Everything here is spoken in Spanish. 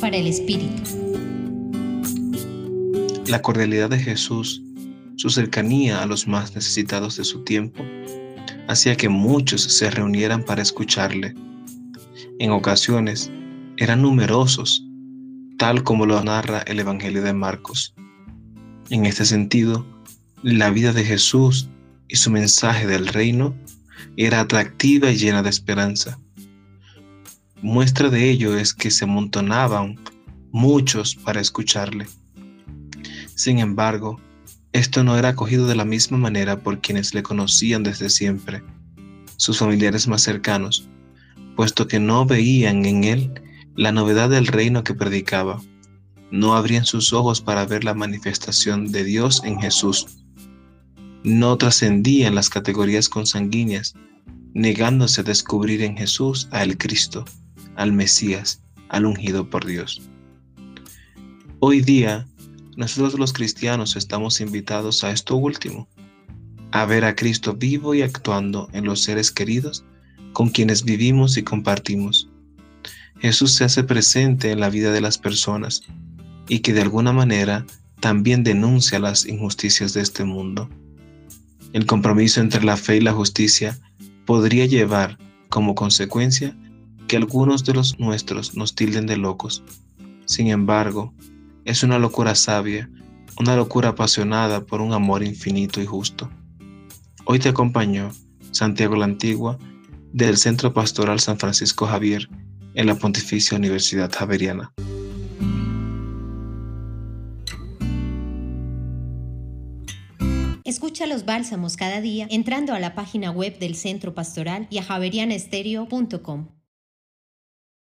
Para el Espíritu. La cordialidad de Jesús, su cercanía a los más necesitados de su tiempo, hacía que muchos se reunieran para escucharle. En ocasiones eran numerosos, tal como lo narra el Evangelio de Marcos. En este sentido, la vida de Jesús y su mensaje del reino era atractiva y llena de esperanza. Muestra de ello es que se amontonaban muchos para escucharle. Sin embargo, esto no era acogido de la misma manera por quienes le conocían desde siempre, sus familiares más cercanos, puesto que no veían en él la novedad del reino que predicaba. No abrían sus ojos para ver la manifestación de Dios en Jesús. No trascendían las categorías consanguíneas, negándose a descubrir en Jesús al Cristo al Mesías, al ungido por Dios. Hoy día, nosotros los cristianos estamos invitados a esto último, a ver a Cristo vivo y actuando en los seres queridos con quienes vivimos y compartimos. Jesús se hace presente en la vida de las personas y que de alguna manera también denuncia las injusticias de este mundo. El compromiso entre la fe y la justicia podría llevar como consecuencia que algunos de los nuestros nos tilden de locos. Sin embargo, es una locura sabia, una locura apasionada por un amor infinito y justo. Hoy te acompañó Santiago la Antigua del Centro Pastoral San Francisco Javier en la Pontificia Universidad Javeriana. Escucha los bálsamos cada día entrando a la página web del Centro Pastoral y a javerianestereo.com.